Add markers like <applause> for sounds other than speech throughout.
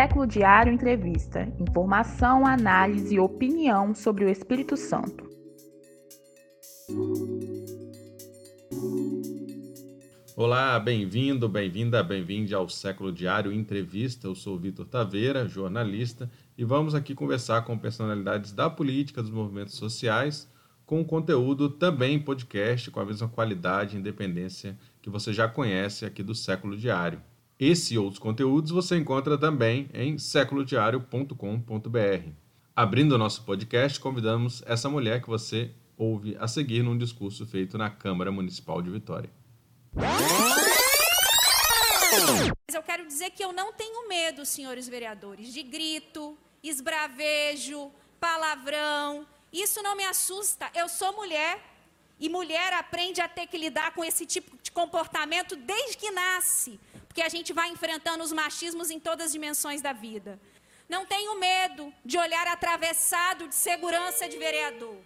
Século Diário Entrevista. Informação, análise e opinião sobre o Espírito Santo. Olá, bem-vindo, bem-vinda, bem-vinde ao Século Diário Entrevista. Eu sou Vitor Taveira, jornalista, e vamos aqui conversar com personalidades da política, dos movimentos sociais, com conteúdo também podcast, com a mesma qualidade e independência que você já conhece aqui do Século Diário. Esse e outros conteúdos você encontra também em seculodiario.com.br. Abrindo o nosso podcast, convidamos essa mulher que você ouve a seguir num discurso feito na Câmara Municipal de Vitória. Mas eu quero dizer que eu não tenho medo, senhores vereadores, de grito, esbravejo, palavrão. Isso não me assusta. Eu sou mulher e mulher aprende a ter que lidar com esse tipo de comportamento desde que nasce, porque a gente vai enfrentando os machismos em todas as dimensões da vida. Não tenho medo de olhar atravessado de segurança de vereador.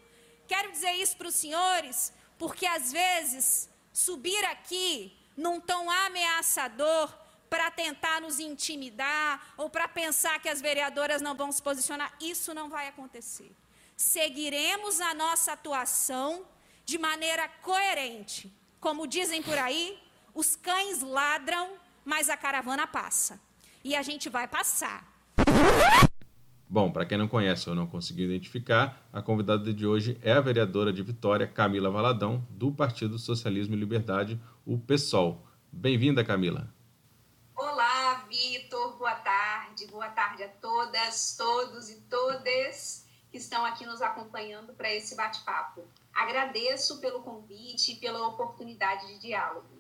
Quero dizer isso para os senhores, porque às vezes subir aqui num tom ameaçador para tentar nos intimidar ou para pensar que as vereadoras não vão se posicionar, isso não vai acontecer. Seguiremos a nossa atuação de maneira coerente. Como dizem por aí, os cães ladram, mas a caravana passa. E a gente vai passar. Bom, para quem não conhece ou não conseguiu identificar, a convidada de hoje é a vereadora de Vitória, Camila Valadão, do Partido Socialismo e Liberdade, o PSOL. Bem-vinda, Camila. Olá, Vitor. Boa tarde. Boa tarde a todas, todos e todas que estão aqui nos acompanhando para esse bate-papo. Agradeço pelo convite e pela oportunidade de diálogo.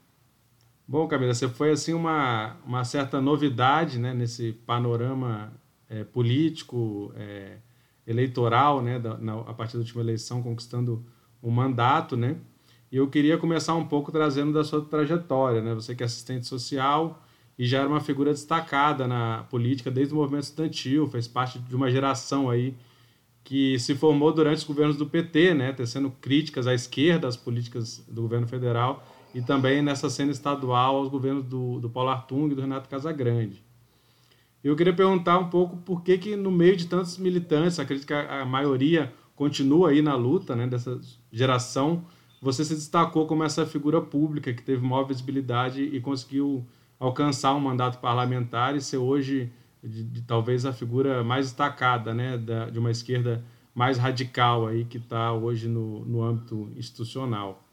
Bom, Camila, você foi assim uma, uma certa novidade né, nesse panorama é, político, é, eleitoral, né, da, na, a partir da última eleição, conquistando um mandato, né? E eu queria começar um pouco trazendo da sua trajetória, né? Você que é assistente social e já era uma figura destacada na política desde o movimento estudantil, fez parte de uma geração aí que se formou durante os governos do PT, né, tecendo críticas à esquerda às políticas do governo federal e também nessa cena estadual aos governos do, do Paulo Artung e do Renato Casagrande. Eu queria perguntar um pouco por que, que no meio de tantos militantes, acredito que a, a maioria continua aí na luta né, dessa geração, você se destacou como essa figura pública que teve maior visibilidade e conseguiu alcançar um mandato parlamentar e ser hoje de, de talvez a figura mais destacada né, da, de uma esquerda mais radical aí que está hoje no, no âmbito institucional.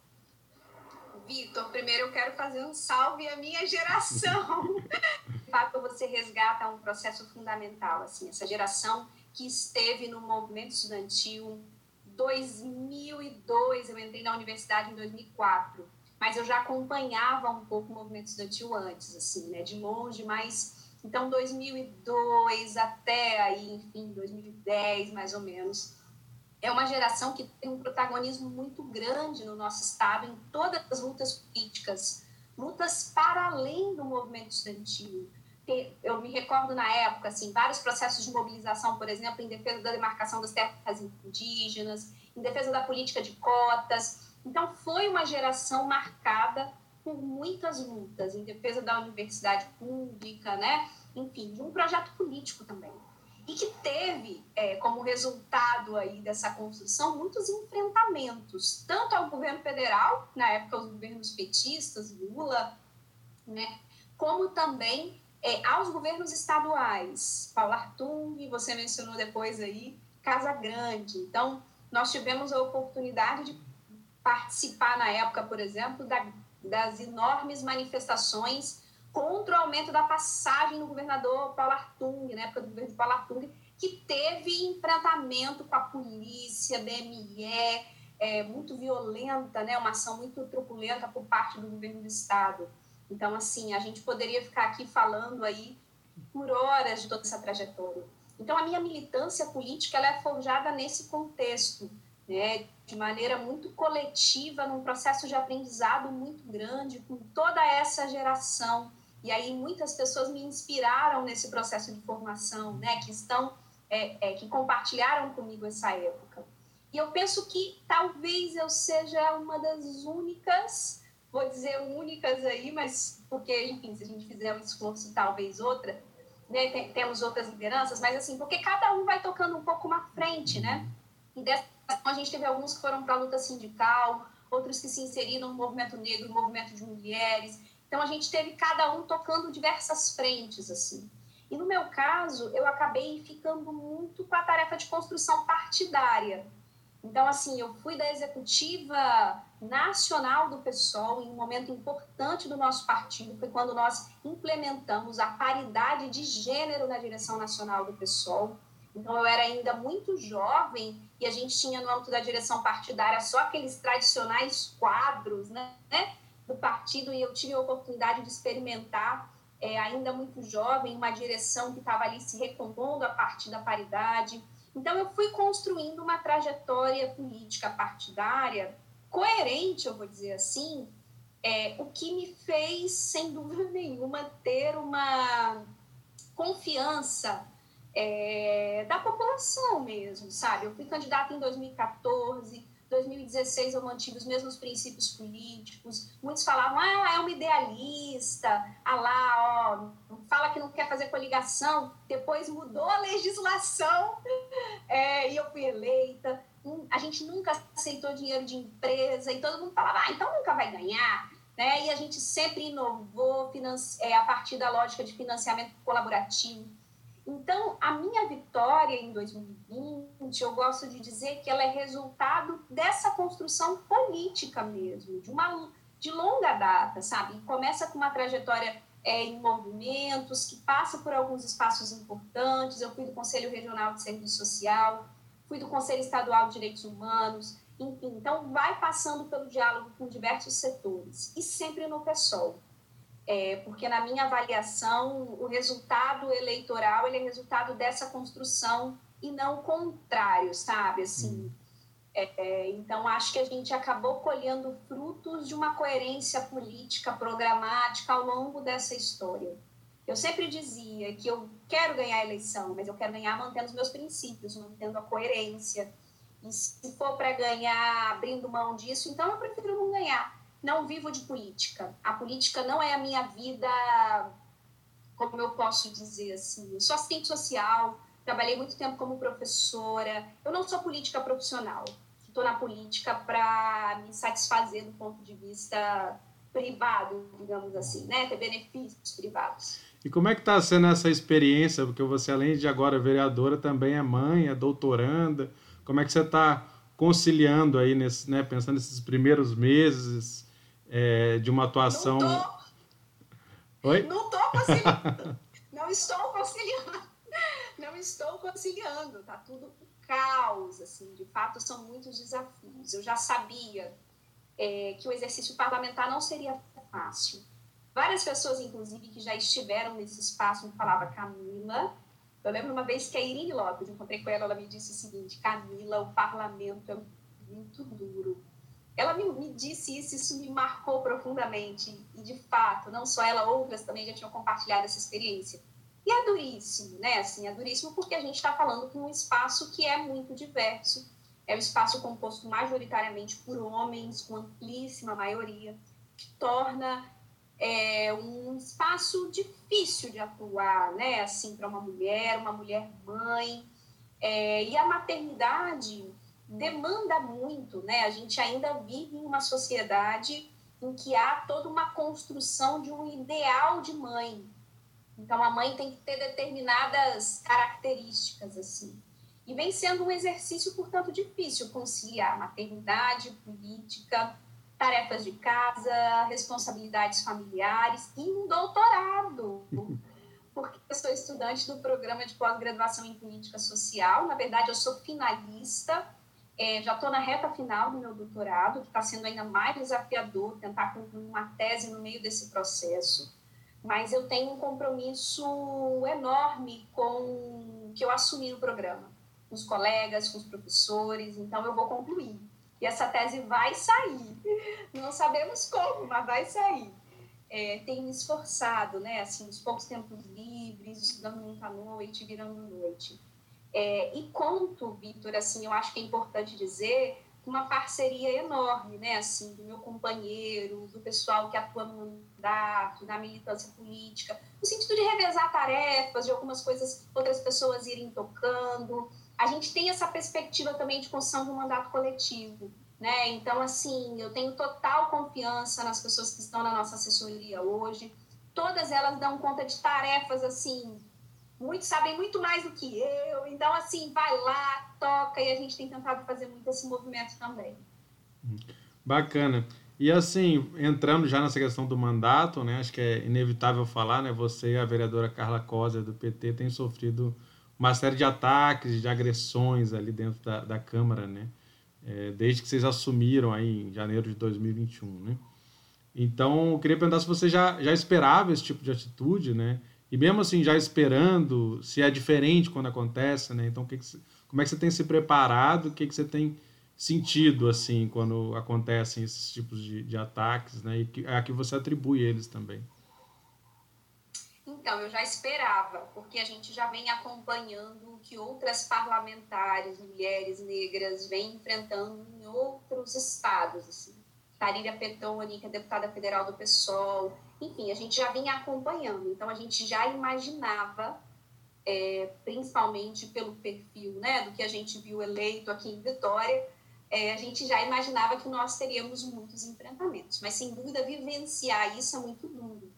Vitor, primeiro eu quero fazer um salve à minha geração. <laughs> de fato, você resgata um processo fundamental, assim, essa geração que esteve no movimento estudantil 2002, eu entrei na universidade em 2004, mas eu já acompanhava um pouco o movimento estudantil antes, assim, né, de longe, mas então 2002 até aí, enfim, 2010 mais ou menos, é uma geração que tem um protagonismo muito grande no nosso estado em todas as lutas políticas, lutas para além do movimento estudantil. Eu me recordo na época, assim, vários processos de mobilização, por exemplo, em defesa da demarcação das terras indígenas, em defesa da política de cotas. Então, foi uma geração marcada por muitas lutas em defesa da universidade pública, né? Enfim, de um projeto político também e que teve é, como resultado aí dessa construção muitos enfrentamentos, tanto ao governo federal, na época os governos petistas, Lula, né, como também é, aos governos estaduais, Paulo Artung, você mencionou depois aí, Casa Grande. Então, nós tivemos a oportunidade de participar na época, por exemplo, da, das enormes manifestações contra o aumento da passagem no governador Paulo Artung, na época do governo Paulo Artung, que teve enfrentamento com a polícia, DME, é, muito violenta, né, uma ação muito truculenta por parte do governo do estado. Então, assim, a gente poderia ficar aqui falando aí por horas de toda essa trajetória. Então, a minha militância política ela é forjada nesse contexto, né, de maneira muito coletiva, num processo de aprendizado muito grande, com toda essa geração e aí muitas pessoas me inspiraram nesse processo de formação, né, que estão, é, é, que compartilharam comigo essa época. E eu penso que talvez eu seja uma das únicas, vou dizer únicas aí, mas porque, enfim, se a gente fizer um esforço, talvez outra, né, tem, temos outras lideranças, mas assim, porque cada um vai tocando um pouco uma frente, né? E dessa a gente teve alguns que foram para a luta sindical, outros que se inseriram no movimento negro, no movimento de mulheres. Então a gente teve cada um tocando diversas frentes, assim. E no meu caso, eu acabei ficando muito com a tarefa de construção partidária. Então, assim, eu fui da executiva nacional do PSOL em um momento importante do nosso partido, foi quando nós implementamos a paridade de gênero na direção nacional do PSOL. Então, eu era ainda muito jovem e a gente tinha no âmbito da direção partidária só aqueles tradicionais quadros né, do partido e eu tive a oportunidade de experimentar, é, ainda muito jovem, uma direção que estava ali se recompondo a partir da paridade então, eu fui construindo uma trajetória política partidária coerente, eu vou dizer assim, é, o que me fez, sem dúvida <laughs> nenhuma, ter uma confiança é, da população mesmo, sabe? Eu fui candidata em 2014, 2016 eu mantive os mesmos princípios políticos. Muitos falavam, ah, é uma idealista, ah lá, ó, fala que não quer fazer coligação. Depois mudou a legislação <laughs> é, e eu fui eleita. A gente nunca aceitou dinheiro de empresa e todo mundo falava, ah, então nunca vai ganhar. Né? E a gente sempre inovou é, a partir da lógica de financiamento colaborativo então, a minha vitória em 2020, eu gosto de dizer que ela é resultado dessa construção política mesmo, de uma de longa data, sabe? começa com uma trajetória é, em movimentos, que passa por alguns espaços importantes. Eu fui do Conselho Regional de Serviço Social, fui do Conselho Estadual de Direitos Humanos, enfim. Então, vai passando pelo diálogo com diversos setores, e sempre no PSOL é, porque na minha avaliação o resultado eleitoral ele é resultado dessa construção e não o contrário, sabe? Assim, hum. é, então acho que a gente acabou colhendo frutos de uma coerência política programática ao longo dessa história. Eu sempre dizia que eu quero ganhar a eleição, mas eu quero ganhar mantendo os meus princípios, mantendo a coerência. E se for para ganhar abrindo mão disso, então eu prefiro não ganhar não vivo de política. A política não é a minha vida, como eu posso dizer assim. Eu sou assistente social, trabalhei muito tempo como professora. Eu não sou política profissional. Estou na política para me satisfazer do ponto de vista privado, digamos assim, né? Ter benefícios privados. E como é que está sendo essa experiência? Porque você, além de agora vereadora, também é mãe, é doutoranda. Como é que você está conciliando aí, nesse, né, pensando nesses primeiros meses, é, de uma atuação. Não tô, Oi? Não estou conciliando. não estou conciliando. Estou conciliando. Tá tudo caos, assim. De fato, são muitos desafios. Eu já sabia é, que o exercício parlamentar não seria fácil. Várias pessoas, inclusive, que já estiveram nesse espaço, me falavam, Camila. Eu lembro uma vez que a Irine Lopes, encontrei com ela, ela me disse o seguinte: Camila, o parlamento é muito duro ela me, me, disse isso, isso me marcou profundamente. E, de fato, não só ela, outras também já tinham compartilhado essa experiência. E é duríssimo, né? Assim, é duríssimo porque a gente está falando com um espaço que é muito diverso. É um espaço composto majoritariamente por homens, com amplíssima maioria, que torna é, um espaço difícil de atuar, né? Assim, para uma mulher, uma mulher mãe. É, e a maternidade demanda muito, né? A gente ainda vive em uma sociedade em que há toda uma construção de um ideal de mãe. Então a mãe tem que ter determinadas características assim. E vem sendo um exercício, portanto, difícil conciliar maternidade, política, tarefas de casa, responsabilidades familiares e um doutorado. <laughs> Porque eu sou estudante do programa de pós-graduação em política social. Na verdade, eu sou finalista é, já estou na reta final do meu doutorado, que está sendo ainda mais desafiador tentar concluir uma tese no meio desse processo, mas eu tenho um compromisso enorme com que eu assumi no programa, com os colegas, com os professores, então eu vou concluir. E essa tese vai sair. <laughs> Não sabemos como, mas vai sair. É, tenho me esforçado, né, assim, os poucos tempos livres, estudando muito à noite, virando noite. É, e conto, Vitor, assim, eu acho que é importante dizer, uma parceria enorme, né, assim, do meu companheiro, do pessoal que atua no mandato, na militância política, no sentido de revezar tarefas, de algumas coisas outras pessoas irem tocando. A gente tem essa perspectiva também de construção de um mandato coletivo, né? Então, assim, eu tenho total confiança nas pessoas que estão na nossa assessoria hoje. Todas elas dão conta de tarefas, assim, muitos sabem muito mais do que eu. Então, assim, vai lá, toca, e a gente tem tentado fazer muito esse movimento também. Bacana. E assim, entrando já nessa questão do mandato, né, acho que é inevitável falar, né, você e a vereadora Carla Cosa do PT têm sofrido uma série de ataques, de agressões ali dentro da, da Câmara, né? é, desde que vocês assumiram aí em janeiro de 2021, né? Então, eu queria perguntar se você já, já esperava esse tipo de atitude, né? E mesmo assim, já esperando, se é diferente quando acontece, né? Então, que que, como é que você tem se preparado? O que, que você tem sentido, assim, quando acontecem esses tipos de, de ataques, né? E que, a que você atribui eles também? Então, eu já esperava, porque a gente já vem acompanhando o que outras parlamentares, mulheres negras, vêm enfrentando em outros estados. Assim. Tarília Petoni, que é deputada federal do PSOL, enfim, a gente já vinha acompanhando. Então, a gente já imaginava, é, principalmente pelo perfil né, do que a gente viu eleito aqui em Vitória, é, a gente já imaginava que nós teríamos muitos enfrentamentos. Mas, sem dúvida, vivenciar isso é muito duro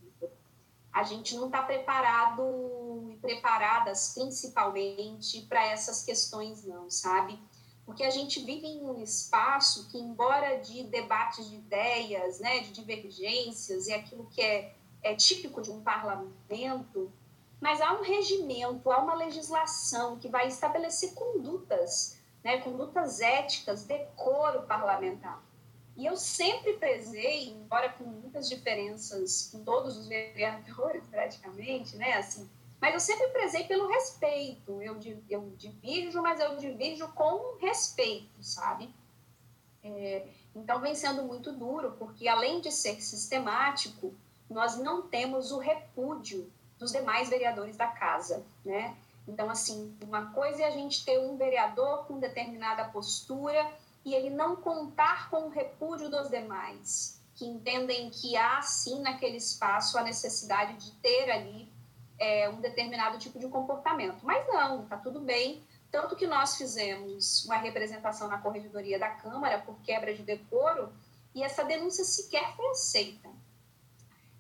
a gente não está preparado e preparadas principalmente para essas questões, não, sabe? Porque a gente vive em um espaço que, embora de debates de ideias, né, de divergências, e aquilo que é, é típico de um parlamento, mas há um regimento, há uma legislação que vai estabelecer condutas, né, condutas éticas, decoro parlamentar. E eu sempre prezei, embora com muitas diferenças com todos os vereadores, <laughs> praticamente, né, assim, mas eu sempre prezei pelo respeito. Eu, eu divirjo, mas eu divirjo com respeito, sabe? É, então vem sendo muito duro, porque além de ser sistemático, nós não temos o repúdio dos demais vereadores da casa, né? Então, assim, uma coisa é a gente ter um vereador com determinada postura e ele não contar com o repúdio dos demais, que entendem que há sim naquele espaço a necessidade de ter ali é, um determinado tipo de comportamento. Mas não, está tudo bem. Tanto que nós fizemos uma representação na corregedoria da Câmara por quebra de decoro e essa denúncia sequer foi aceita.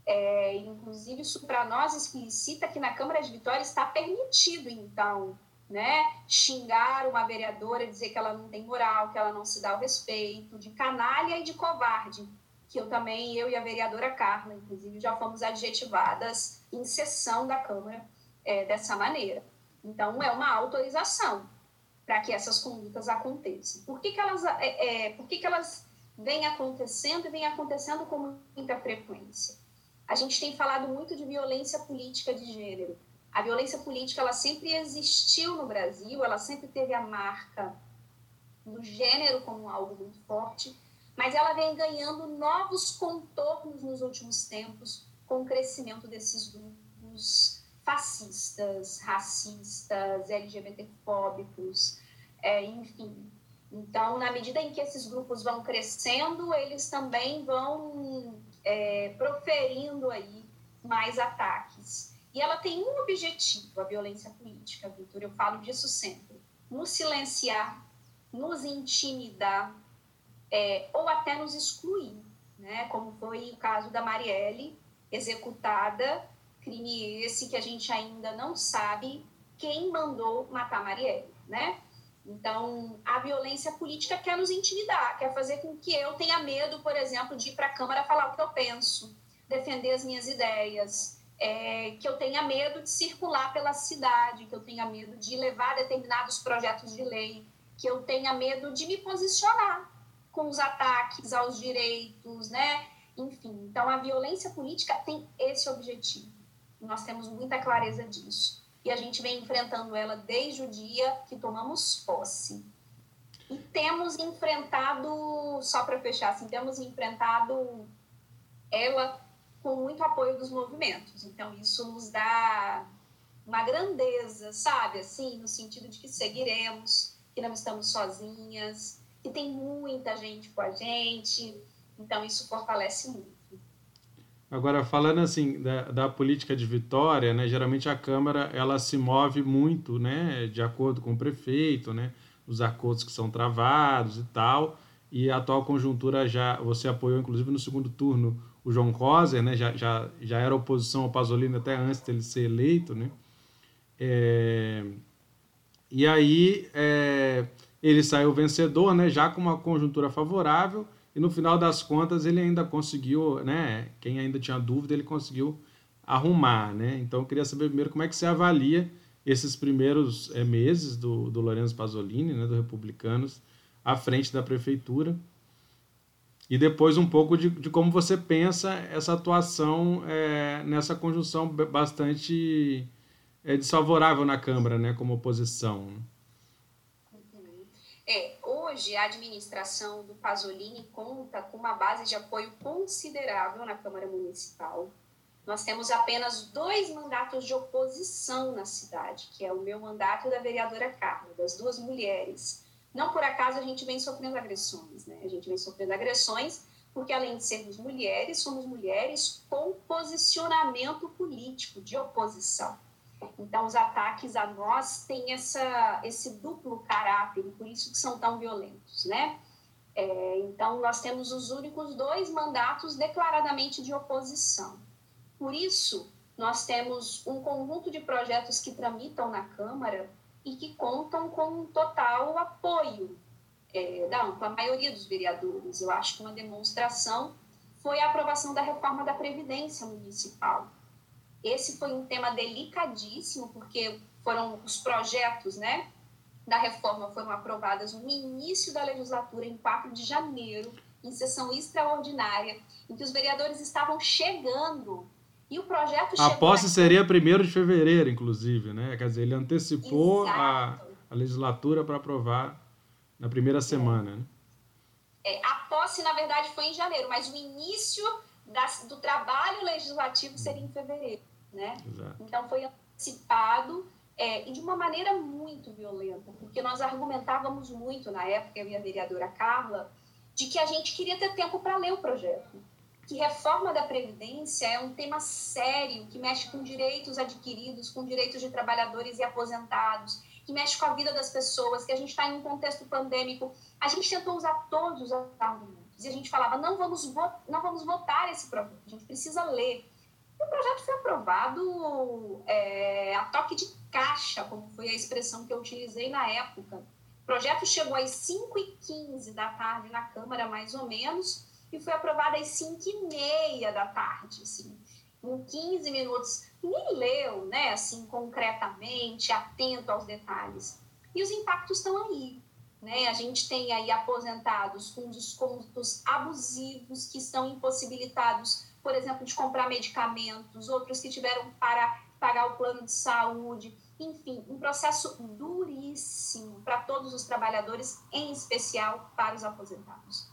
É, inclusive, isso para nós explicita que na Câmara de Vitória está permitido, então, né? Xingar uma vereadora, dizer que ela não tem moral, que ela não se dá o respeito, de canalha e de covarde, que eu também, eu e a vereadora Carla, inclusive, já fomos adjetivadas em sessão da Câmara é, dessa maneira. Então, é uma autorização para que essas condutas aconteçam. Por que, que elas, é, é, por que, que elas vêm acontecendo e vêm acontecendo com muita frequência? A gente tem falado muito de violência política de gênero. A violência política ela sempre existiu no Brasil, ela sempre teve a marca do gênero como algo muito forte, mas ela vem ganhando novos contornos nos últimos tempos com o crescimento desses grupos fascistas, racistas, LGBTfóbicos, é, enfim. Então, na medida em que esses grupos vão crescendo, eles também vão é, proferindo aí mais ataques. E ela tem um objetivo, a violência política, Vitor, eu falo disso sempre: nos silenciar, nos intimidar é, ou até nos excluir, né? como foi o caso da Marielle, executada, crime esse que a gente ainda não sabe quem mandou matar Marielle, né? Então, a violência política quer nos intimidar, quer fazer com que eu tenha medo, por exemplo, de ir para a Câmara falar o que eu penso, defender as minhas ideias, é, que eu tenha medo de circular pela cidade, que eu tenha medo de levar determinados projetos de lei, que eu tenha medo de me posicionar com os ataques aos direitos, né? Enfim, então a violência política tem esse objetivo. Nós temos muita clareza disso. E a gente vem enfrentando ela desde o dia que tomamos posse. E temos enfrentado, só para fechar, assim, temos enfrentado ela com muito apoio dos movimentos. Então, isso nos dá uma grandeza, sabe? Assim, no sentido de que seguiremos, que não estamos sozinhas. Que tem muita gente com a gente, então isso fortalece muito. Agora, falando assim da, da política de Vitória, né, geralmente a Câmara ela se move muito né, de acordo com o prefeito, né, os acordos que são travados e tal, e a atual conjuntura já, você apoiou inclusive no segundo turno o João Coser, né, já, já, já era oposição ao Pasolini até antes dele ser eleito, né, é, e aí é, ele saiu vencedor, né, já com uma conjuntura favorável, e no final das contas ele ainda conseguiu, né, quem ainda tinha dúvida, ele conseguiu arrumar, né? Então eu queria saber primeiro como é que você avalia esses primeiros é, meses do, do Lorenzo Pasolini, né, do Republicanos, à frente da prefeitura, e depois um pouco de, de como você pensa essa atuação é, nessa conjunção bastante é, desfavorável na Câmara, né, como oposição. Hoje a administração do Pasolini conta com uma base de apoio considerável na Câmara Municipal. Nós temos apenas dois mandatos de oposição na cidade, que é o meu mandato e da vereadora Carla, das duas mulheres. Não por acaso a gente vem sofrendo agressões, né? A gente vem sofrendo agressões porque além de sermos mulheres, somos mulheres com posicionamento político de oposição. Então, os ataques a nós têm essa, esse duplo caráter, por isso que são tão violentos, né? É, então, nós temos os únicos dois mandatos declaradamente de oposição. Por isso, nós temos um conjunto de projetos que tramitam na Câmara e que contam com um total apoio é, da ampla maioria dos vereadores. Eu acho que uma demonstração foi a aprovação da reforma da Previdência Municipal, esse foi um tema delicadíssimo, porque foram os projetos né, da reforma foram aprovados no início da legislatura, em 4 de janeiro, em sessão extraordinária, em que os vereadores estavam chegando. E o projeto A posse aqui... seria 1 de fevereiro, inclusive, né? Quer dizer, ele antecipou a, a, legislatura para aprovar na primeira semana, né? É, a posse, na verdade, foi em janeiro, mas o início das, do trabalho legislativo seria em fevereiro né? Exato. Então foi antecipado é, e de uma maneira muito violenta, porque nós argumentávamos muito na época, eu e a vereadora Carla, de que a gente queria ter tempo para ler o projeto. Que reforma da Previdência é um tema sério, que mexe com direitos adquiridos, com direitos de trabalhadores e aposentados, que mexe com a vida das pessoas, que a gente está em um contexto pandêmico. A gente tentou usar todos os argumentos e a gente falava: não vamos, não vamos votar esse projeto, a gente precisa ler o projeto foi aprovado é, a toque de caixa, como foi a expressão que eu utilizei na época. O projeto chegou às 5h15 da tarde na Câmara, mais ou menos, e foi aprovado às 5h30 da tarde, assim, em 15 minutos. Nem leu, né, assim, concretamente, atento aos detalhes. E os impactos estão aí. Né? A gente tem aí aposentados com descontos abusivos que estão impossibilitados por exemplo, de comprar medicamentos, outros que tiveram para pagar o plano de saúde, enfim, um processo duríssimo para todos os trabalhadores, em especial para os aposentados.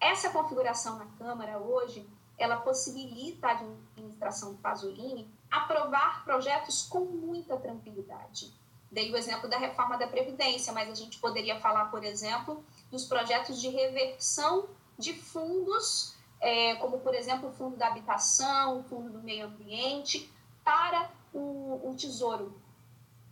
Essa configuração na Câmara hoje, ela possibilita a administração do Pasolini aprovar projetos com muita tranquilidade. Dei o exemplo da reforma da Previdência, mas a gente poderia falar, por exemplo, dos projetos de reversão de fundos é, como, por exemplo, o Fundo da Habitação, o Fundo do Meio Ambiente, para o, o Tesouro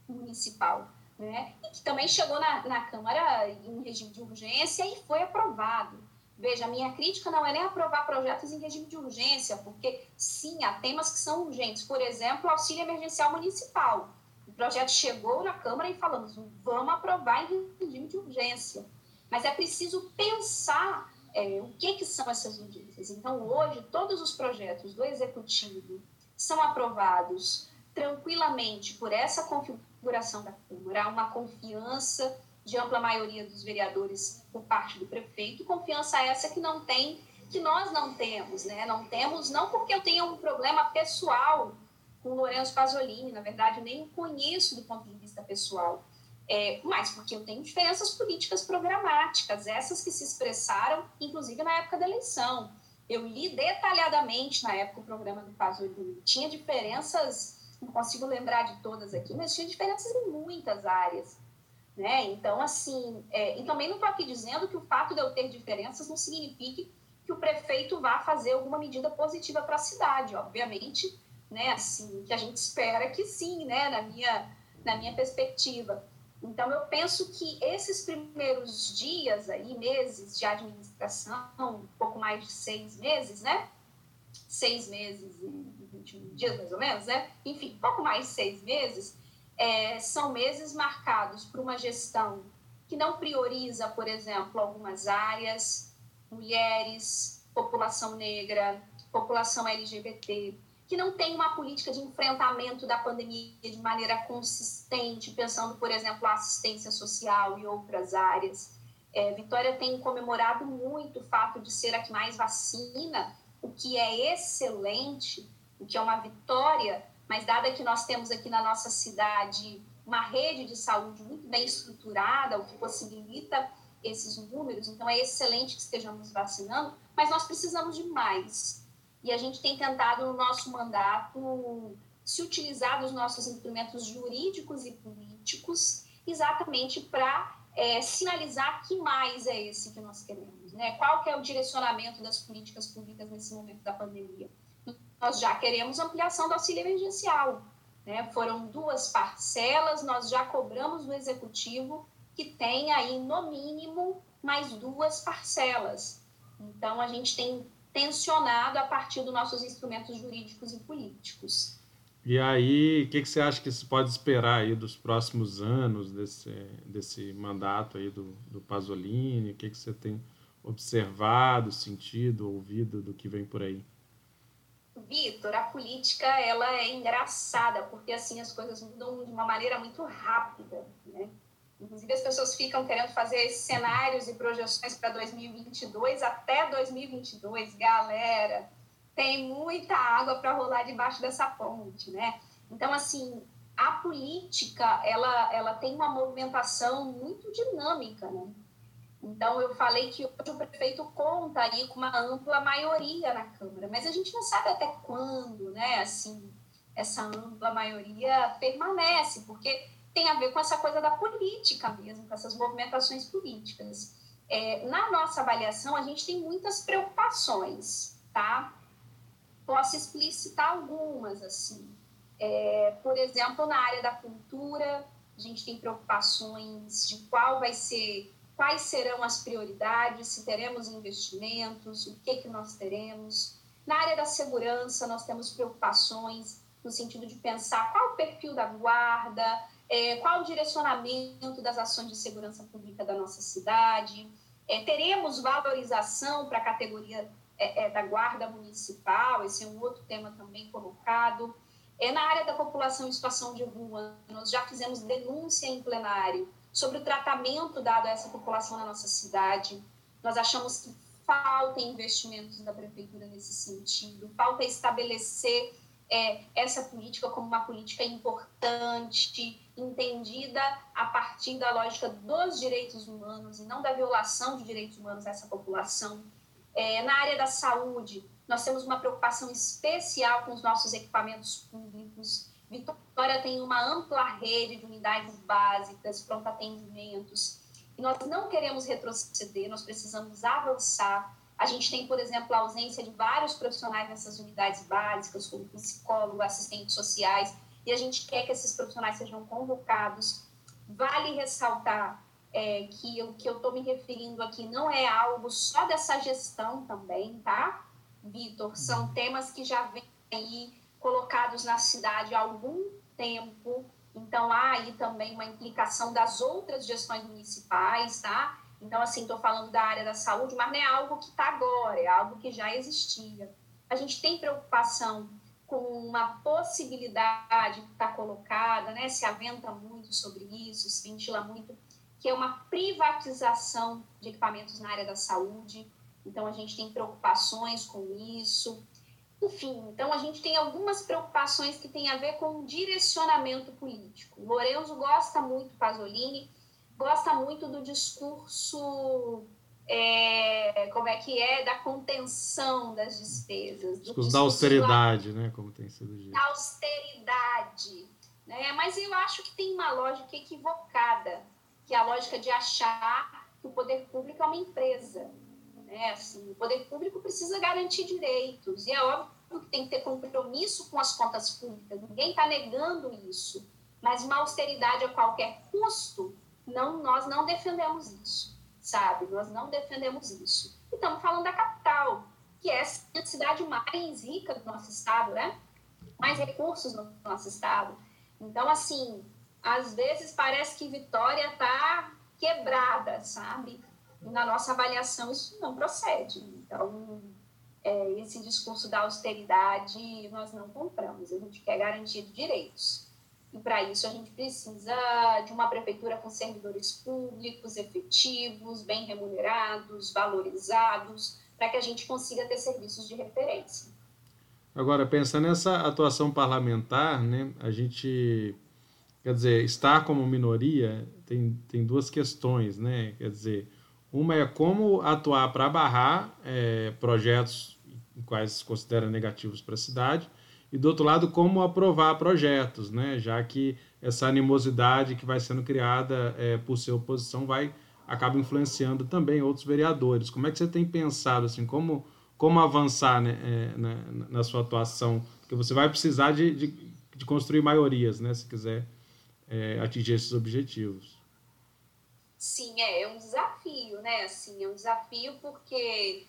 Municipal. Né? E que também chegou na, na Câmara em regime de urgência e foi aprovado. Veja, a minha crítica não é nem aprovar projetos em regime de urgência, porque sim, há temas que são urgentes. Por exemplo, o auxílio emergencial municipal. O projeto chegou na Câmara e falamos, vamos aprovar em regime de urgência. Mas é preciso pensar é, o que, que são essas urgências. Então, hoje, todos os projetos do Executivo são aprovados tranquilamente por essa configuração da Câmara, há uma confiança de ampla maioria dos vereadores por parte do prefeito, confiança essa que não tem, que nós não temos, né? Não temos, não porque eu tenha um problema pessoal com o Lourenço Pasolini, na verdade, eu nem o conheço do ponto de vista pessoal, é, mas porque eu tenho diferenças políticas programáticas, essas que se expressaram, inclusive, na época da eleição. Eu li detalhadamente na época o programa do Pasolini. Tinha diferenças, não consigo lembrar de todas aqui, mas tinha diferenças em muitas áreas. Né? Então, assim, é, e também não estou aqui dizendo que o fato de eu ter diferenças não signifique que o prefeito vá fazer alguma medida positiva para a cidade, obviamente, né? Assim, que a gente espera que sim, né? Na minha, na minha perspectiva. Então, eu penso que esses primeiros dias aí, meses de administração, um pouco mais de seis meses, né? Seis meses e 21 dias, mais ou menos, né? Enfim, pouco mais de seis meses, é, são meses marcados por uma gestão que não prioriza, por exemplo, algumas áreas, mulheres, população negra, população LGBT, que não tem uma política de enfrentamento da pandemia de maneira consistente, pensando, por exemplo, a assistência social e outras áreas. É, Vitória tem comemorado muito o fato de ser a que mais vacina, o que é excelente, o que é uma vitória, mas dada que nós temos aqui na nossa cidade uma rede de saúde muito bem estruturada, o que possibilita esses números, então é excelente que estejamos vacinando, mas nós precisamos de mais. E a gente tem tentado no nosso mandato se utilizar dos nossos instrumentos jurídicos e políticos exatamente para é, sinalizar que mais é esse que nós queremos, né? Qual que é o direcionamento das políticas públicas nesse momento da pandemia? nós já queremos ampliação do auxílio emergencial. Né? Foram duas parcelas, nós já cobramos do executivo que tem aí, no mínimo, mais duas parcelas. Então, a gente tem tensionado a partir dos nossos instrumentos jurídicos e políticos. E aí, o que, que você acha que se pode esperar aí dos próximos anos desse, desse mandato aí do, do Pasolini? O que, que você tem observado, sentido, ouvido do que vem por aí? Vitor, a política ela é engraçada porque assim as coisas mudam de uma maneira muito rápida, né? Inclusive as pessoas ficam querendo fazer cenários e projeções para 2022 até 2022, galera. Tem muita água para rolar debaixo dessa ponte, né? Então assim, a política ela ela tem uma movimentação muito dinâmica, né? Então, eu falei que hoje o prefeito conta aí com uma ampla maioria na Câmara, mas a gente não sabe até quando, né, assim, essa ampla maioria permanece, porque tem a ver com essa coisa da política mesmo, com essas movimentações políticas. É, na nossa avaliação, a gente tem muitas preocupações, tá? Posso explicitar algumas, assim. É, por exemplo, na área da cultura, a gente tem preocupações de qual vai ser quais serão as prioridades, se teremos investimentos, o que, que nós teremos. Na área da segurança, nós temos preocupações no sentido de pensar qual o perfil da guarda, é, qual o direcionamento das ações de segurança pública da nossa cidade. É, teremos valorização para a categoria é, é, da guarda municipal, esse é um outro tema também colocado. É, na área da população em situação de rua, nós já fizemos denúncia em plenário sobre o tratamento dado a essa população na nossa cidade. Nós achamos que falta investimentos da prefeitura nesse sentido, falta estabelecer é, essa política como uma política importante, entendida a partir da lógica dos direitos humanos e não da violação de direitos humanos a essa população. É, na área da saúde, nós temos uma preocupação especial com os nossos equipamentos públicos, Vitória tem uma ampla rede de unidades básicas, pronto atendimentos. E nós não queremos retroceder, nós precisamos avançar. A gente tem, por exemplo, a ausência de vários profissionais nessas unidades básicas, como psicólogo, assistentes sociais, e a gente quer que esses profissionais sejam convocados. Vale ressaltar é, que o que eu estou me referindo aqui não é algo só dessa gestão também, tá, Vitor? São uhum. temas que já vêm aí colocados na cidade há algum tempo. Então, há aí também uma implicação das outras gestões municipais, tá? Então, assim, estou falando da área da saúde, mas não é algo que está agora, é algo que já existia. A gente tem preocupação com uma possibilidade que está colocada, né? Se aventa muito sobre isso, se ventila muito, que é uma privatização de equipamentos na área da saúde. Então, a gente tem preocupações com isso. Enfim, então a gente tem algumas preocupações que têm a ver com direcionamento político. Lorenzo gosta muito, Pasolini, gosta muito do discurso, é, como é que é, da contenção das despesas. Do discurso da austeridade, né, como tem sido dito. Da austeridade, né, mas eu acho que tem uma lógica equivocada, que é a lógica de achar que o poder público é uma empresa. Né? Assim, o poder público precisa garantir direitos, e é óbvio que tem que ter compromisso com as contas públicas, ninguém está negando isso, mas uma austeridade a qualquer custo, não, nós não defendemos isso, sabe? Nós não defendemos isso. E estamos falando da capital, que é a cidade mais rica do nosso estado, né? Mais recursos no nosso estado. Então, assim, às vezes parece que Vitória está quebrada, sabe? E na nossa avaliação isso não procede. Então, é, esse discurso da austeridade nós não compramos. A gente quer garantir direitos. E para isso a gente precisa de uma prefeitura com servidores públicos, efetivos, bem remunerados, valorizados, para que a gente consiga ter serviços de referência. Agora, pensando nessa atuação parlamentar, né, a gente, quer dizer, estar como minoria tem, tem duas questões, né? Quer dizer, uma é como atuar para barrar é, projetos quais se considera negativos para a cidade, e do outro lado, como aprovar projetos, né? já que essa animosidade que vai sendo criada é, por ser oposição vai acaba influenciando também outros vereadores. Como é que você tem pensado assim, como, como avançar né, é, na, na, sua atuação? Porque você vai precisar de, de, de construir maiorias, né, se quiser é, atingir esses objetivos. Sim, é, é um desafio, né? Assim, é um desafio porque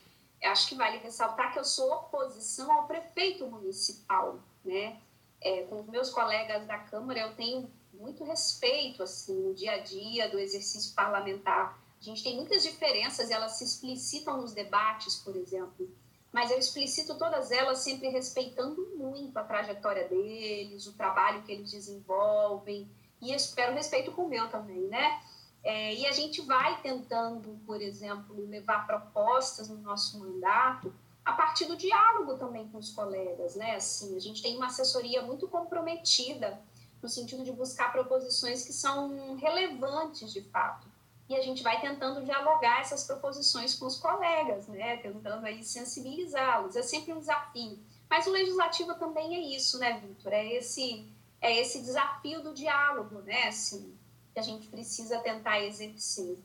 acho que vale ressaltar que eu sou oposição ao prefeito municipal, né? É, com meus colegas da Câmara, eu tenho muito respeito, assim, no dia a dia do exercício parlamentar. A gente tem muitas diferenças elas se explicitam nos debates, por exemplo, mas eu explicito todas elas sempre respeitando muito a trajetória deles, o trabalho que eles desenvolvem, e espero respeito com o meu também, né? É, e a gente vai tentando, por exemplo, levar propostas no nosso mandato a partir do diálogo também com os colegas, né? Assim, a gente tem uma assessoria muito comprometida no sentido de buscar proposições que são relevantes de fato. E a gente vai tentando dialogar essas proposições com os colegas, né? Tentando aí sensibilizá-los. É sempre um desafio. Mas o legislativo também é isso, né, Vitor? É esse é esse desafio do diálogo, né? Assim, que a gente precisa tentar exercer.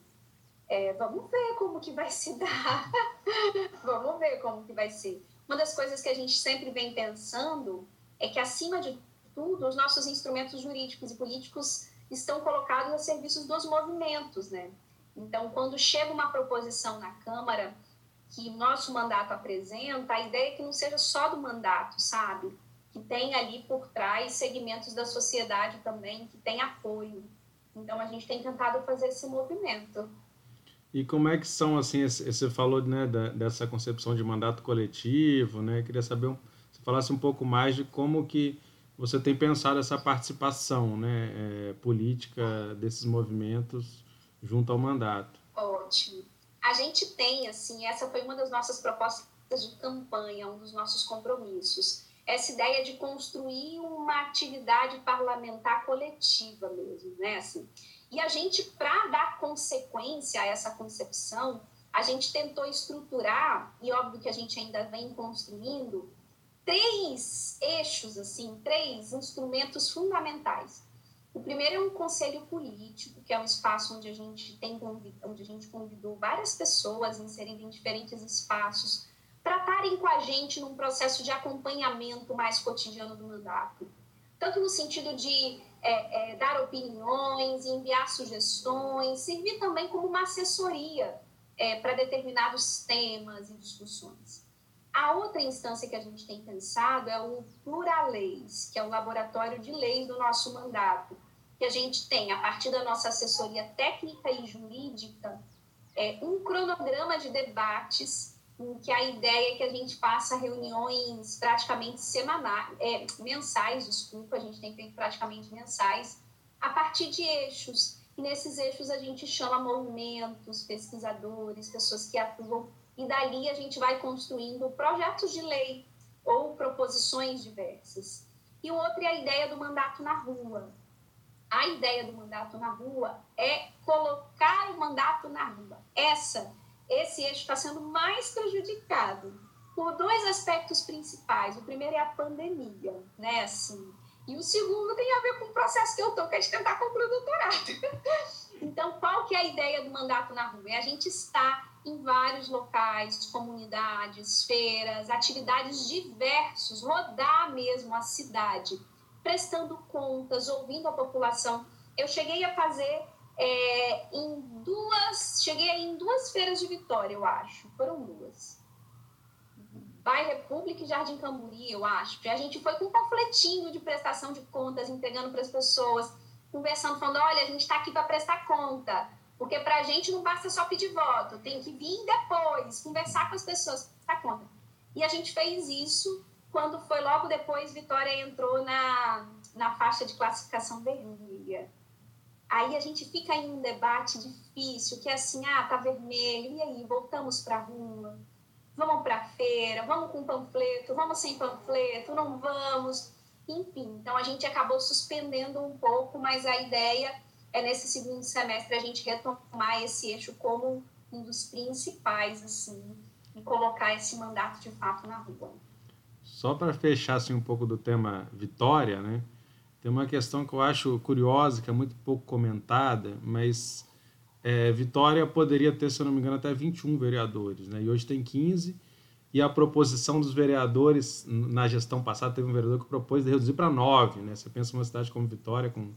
É, vamos ver como que vai se dar. <laughs> vamos ver como que vai ser. Uma das coisas que a gente sempre vem pensando é que, acima de tudo, os nossos instrumentos jurídicos e políticos estão colocados a serviço dos movimentos, né? Então, quando chega uma proposição na Câmara que o nosso mandato apresenta, a ideia é que não seja só do mandato, sabe? Que tem ali por trás segmentos da sociedade também que tem apoio. Então a gente tem tentado fazer esse movimento. E como é que são assim? Você falou né, dessa concepção de mandato coletivo, né? Queria saber se falasse um pouco mais de como que você tem pensado essa participação, né, é, política desses movimentos junto ao mandato. Ótimo. A gente tem assim, essa foi uma das nossas propostas de campanha, um dos nossos compromissos essa ideia de construir uma atividade parlamentar coletiva mesmo, né? Assim, e a gente, para dar consequência a essa concepção, a gente tentou estruturar, e óbvio que a gente ainda vem construindo, três eixos, assim, três instrumentos fundamentais. O primeiro é um conselho político, que é um espaço onde a gente tem onde a gente convidou várias pessoas a inserirem em diferentes espaços tratarem com a gente num processo de acompanhamento mais cotidiano do mandato. Tanto no sentido de é, é, dar opiniões, enviar sugestões, servir também como uma assessoria é, para determinados temas e discussões. A outra instância que a gente tem pensado é o Pluraleis, que é o laboratório de leis do nosso mandato, que a gente tem, a partir da nossa assessoria técnica e jurídica, é, um cronograma de debates em que a ideia é que a gente faça reuniões praticamente semanais, é, mensais, desculpa, a gente tem feito praticamente mensais, a partir de eixos. E nesses eixos a gente chama movimentos, pesquisadores, pessoas que atuam, e dali a gente vai construindo projetos de lei ou proposições diversas. E o outro é a ideia do mandato na rua. A ideia do mandato na rua é colocar o mandato na rua. Essa esse eixo está sendo mais prejudicado por dois aspectos principais. O primeiro é a pandemia, né? Assim, e o segundo tem a ver com o processo que eu estou, que é de tentar concluir o doutorado. <laughs> Então, qual que é a ideia do mandato na rua? É a gente estar em vários locais, comunidades, feiras, atividades diversos, rodar mesmo a cidade, prestando contas, ouvindo a população. Eu cheguei a fazer é, em duas, cheguei em duas feiras de Vitória, eu acho, foram duas. Bairro República e Jardim Camburi, eu acho. A gente foi com um panfletinho de prestação de contas, entregando para as pessoas, conversando, falando: olha, a gente está aqui para prestar conta. Porque para a gente não basta só pedir voto, tem que vir depois, conversar com as pessoas, prestar conta. E a gente fez isso quando foi logo depois Vitória entrou na, na faixa de classificação vermelha. Aí a gente fica em um debate difícil, que é assim, ah, tá vermelho, e aí, voltamos para a rua, vamos para a feira, vamos com panfleto, vamos sem panfleto, não vamos, enfim. Então a gente acabou suspendendo um pouco, mas a ideia é nesse segundo semestre a gente retomar esse eixo como um dos principais, assim, e colocar esse mandato de fato na rua. Só para fechar assim, um pouco do tema Vitória, né? Tem uma questão que eu acho curiosa, que é muito pouco comentada, mas é, Vitória poderia ter, se eu não me engano, até 21 vereadores, né? E hoje tem 15. E a proposição dos vereadores, na gestão passada, teve um vereador que propôs de reduzir para 9, né? Você pensa uma cidade como Vitória, com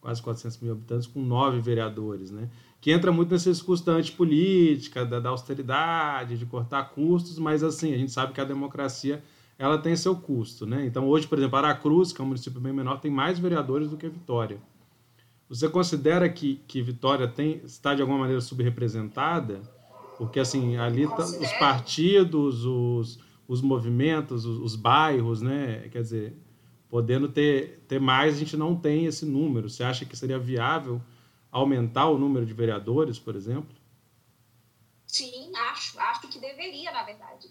quase 400 mil habitantes, com nove vereadores, né? Que entra muito nesse discurso da antipolítica, da, da austeridade, de cortar custos, mas assim, a gente sabe que a democracia ela tem seu custo, né? Então hoje, por exemplo, Aracruz, que é um município bem menor, tem mais vereadores do que Vitória. Você considera que, que Vitória tem, está de alguma maneira subrepresentada? Porque assim, ali tá, os partidos, os, os movimentos, os, os bairros, né? Quer dizer, podendo ter, ter mais, a gente não tem esse número. Você acha que seria viável aumentar o número de vereadores, por exemplo? Sim, acho. Acho que deveria, na verdade.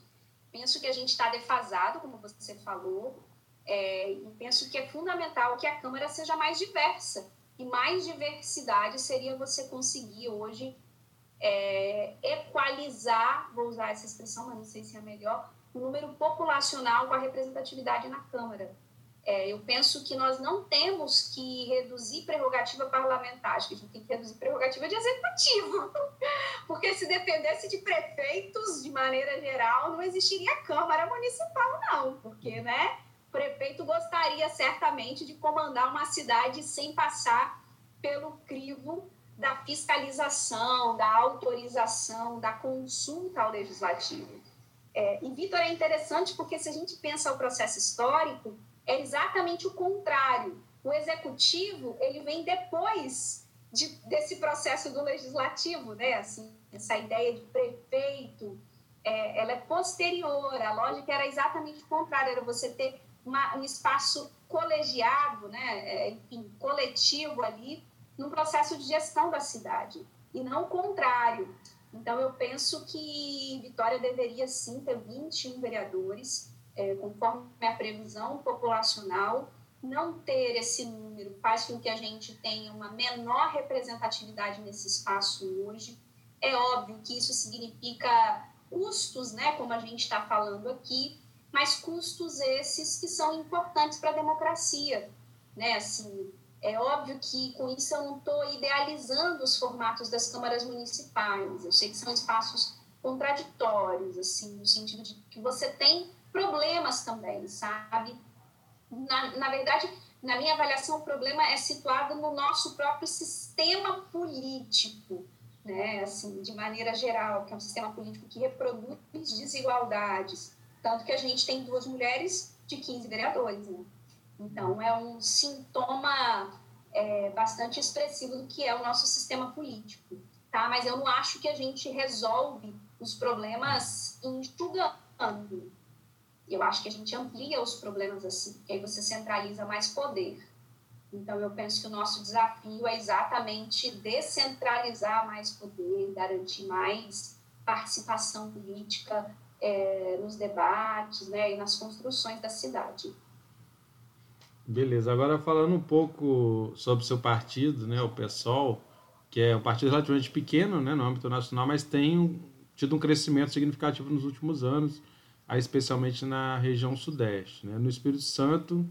Penso que a gente está defasado, como você falou, é, e penso que é fundamental que a Câmara seja mais diversa. E mais diversidade seria você conseguir hoje é, equalizar, vou usar essa expressão, mas não sei se é melhor, o número populacional com a representatividade na Câmara. É, eu penso que nós não temos que reduzir prerrogativa parlamentar, acho que a gente tem que reduzir prerrogativa de executivo. <laughs> Porque se dependesse de prefeitos, de maneira geral, não existiria Câmara Municipal, não. Porque, né, o prefeito gostaria certamente de comandar uma cidade sem passar pelo crivo da fiscalização, da autorização, da consulta ao legislativo. É, e, Vitor, é interessante porque se a gente pensa o processo histórico, é exatamente o contrário. O executivo ele vem depois de, desse processo do legislativo, né? Assim, essa ideia de prefeito, é, ela é posterior. A lógica era exatamente o contrário, era você ter uma, um espaço colegiado, né? É, enfim, coletivo ali, no processo de gestão da cidade, e não o contrário. Então, eu penso que Vitória deveria sim ter 21 vereadores, é, conforme a previsão populacional, não ter esse número faz com que a gente tenha uma menor representatividade nesse espaço hoje. É óbvio que isso significa custos, né, como a gente está falando aqui, mas custos esses que são importantes para a democracia, né? Assim, é óbvio que com isso eu não estou idealizando os formatos das câmaras municipais. Eu sei que são espaços contraditórios, assim, no sentido de que você tem problemas também, sabe? Na, na verdade, na minha avaliação, o problema é situado no nosso próprio sistema político, né? Assim, de maneira geral, que é um sistema político que reproduz desigualdades. Tanto que a gente tem duas mulheres de 15 vereadores, né? Então, é um sintoma é, bastante expressivo do que é o nosso sistema político, tá? Mas eu não acho que a gente resolve os problemas enxugando, eu acho que a gente amplia os problemas assim, que aí você centraliza mais poder. Então, eu penso que o nosso desafio é exatamente descentralizar mais poder, garantir mais participação política é, nos debates né, e nas construções da cidade. Beleza. Agora, falando um pouco sobre o seu partido, né, o PSOL, que é um partido relativamente pequeno né, no âmbito nacional, mas tem tido um crescimento significativo nos últimos anos especialmente na região sudeste. Né? No Espírito Santo,